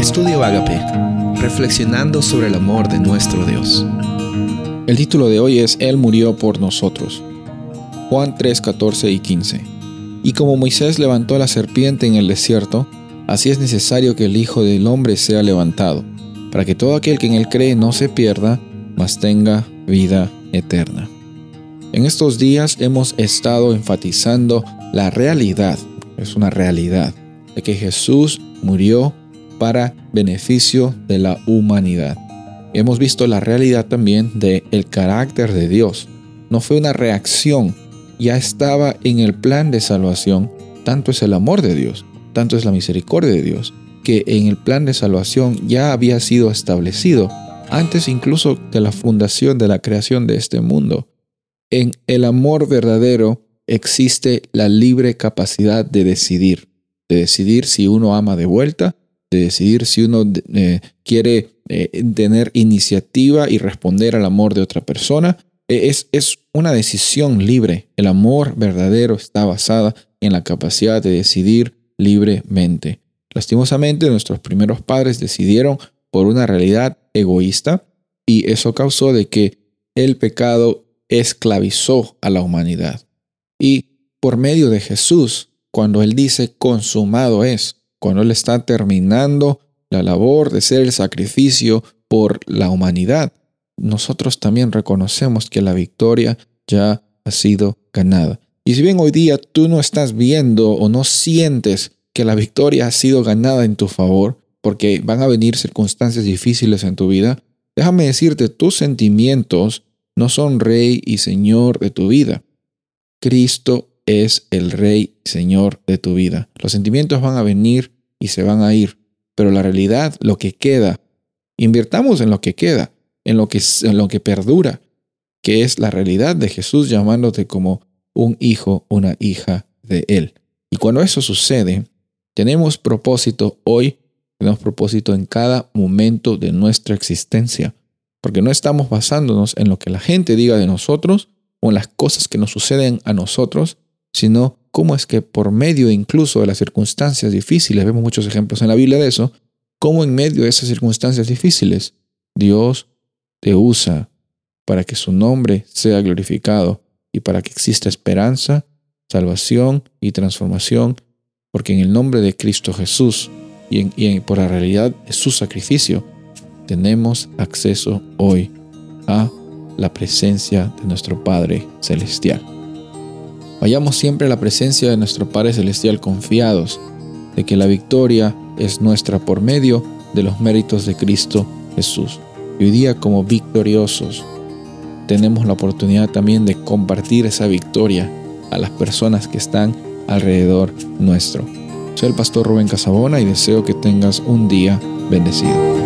Estudio Agape, reflexionando sobre el amor de nuestro Dios. El título de hoy es Él murió por nosotros. Juan 3, 14 y 15. Y como Moisés levantó la serpiente en el desierto, así es necesario que el Hijo del Hombre sea levantado, para que todo aquel que en él cree no se pierda, mas tenga vida eterna. En estos días hemos estado enfatizando la realidad, es una realidad, de que Jesús murió para beneficio de la humanidad. Hemos visto la realidad también del el carácter de Dios. No fue una reacción, ya estaba en el plan de salvación. Tanto es el amor de Dios, tanto es la misericordia de Dios, que en el plan de salvación ya había sido establecido antes incluso de la fundación de la creación de este mundo. En el amor verdadero existe la libre capacidad de decidir, de decidir si uno ama de vuelta de decidir si uno eh, quiere eh, tener iniciativa y responder al amor de otra persona. E, es, es una decisión libre. El amor verdadero está basada en la capacidad de decidir libremente. Lastimosamente, nuestros primeros padres decidieron por una realidad egoísta y eso causó de que el pecado esclavizó a la humanidad. Y por medio de Jesús, cuando Él dice consumado es, cuando Él está terminando la labor de ser el sacrificio por la humanidad, nosotros también reconocemos que la victoria ya ha sido ganada. Y si bien hoy día tú no estás viendo o no sientes que la victoria ha sido ganada en tu favor, porque van a venir circunstancias difíciles en tu vida, déjame decirte, tus sentimientos no son rey y señor de tu vida. Cristo es el Rey Señor de tu vida. Los sentimientos van a venir y se van a ir, pero la realidad, lo que queda, invirtamos en lo que queda, en lo que, en lo que perdura, que es la realidad de Jesús llamándote como un hijo, una hija de Él. Y cuando eso sucede, tenemos propósito hoy, tenemos propósito en cada momento de nuestra existencia, porque no estamos basándonos en lo que la gente diga de nosotros o en las cosas que nos suceden a nosotros, sino cómo es que por medio incluso de las circunstancias difíciles, vemos muchos ejemplos en la Biblia de eso, cómo en medio de esas circunstancias difíciles Dios te usa para que su nombre sea glorificado y para que exista esperanza, salvación y transformación, porque en el nombre de Cristo Jesús y, y por la realidad de su sacrificio, tenemos acceso hoy a la presencia de nuestro Padre Celestial. Vayamos siempre a la presencia de nuestro Padre Celestial confiados de que la victoria es nuestra por medio de los méritos de Cristo Jesús. Y hoy día como victoriosos tenemos la oportunidad también de compartir esa victoria a las personas que están alrededor nuestro. Soy el pastor Rubén Casabona y deseo que tengas un día bendecido.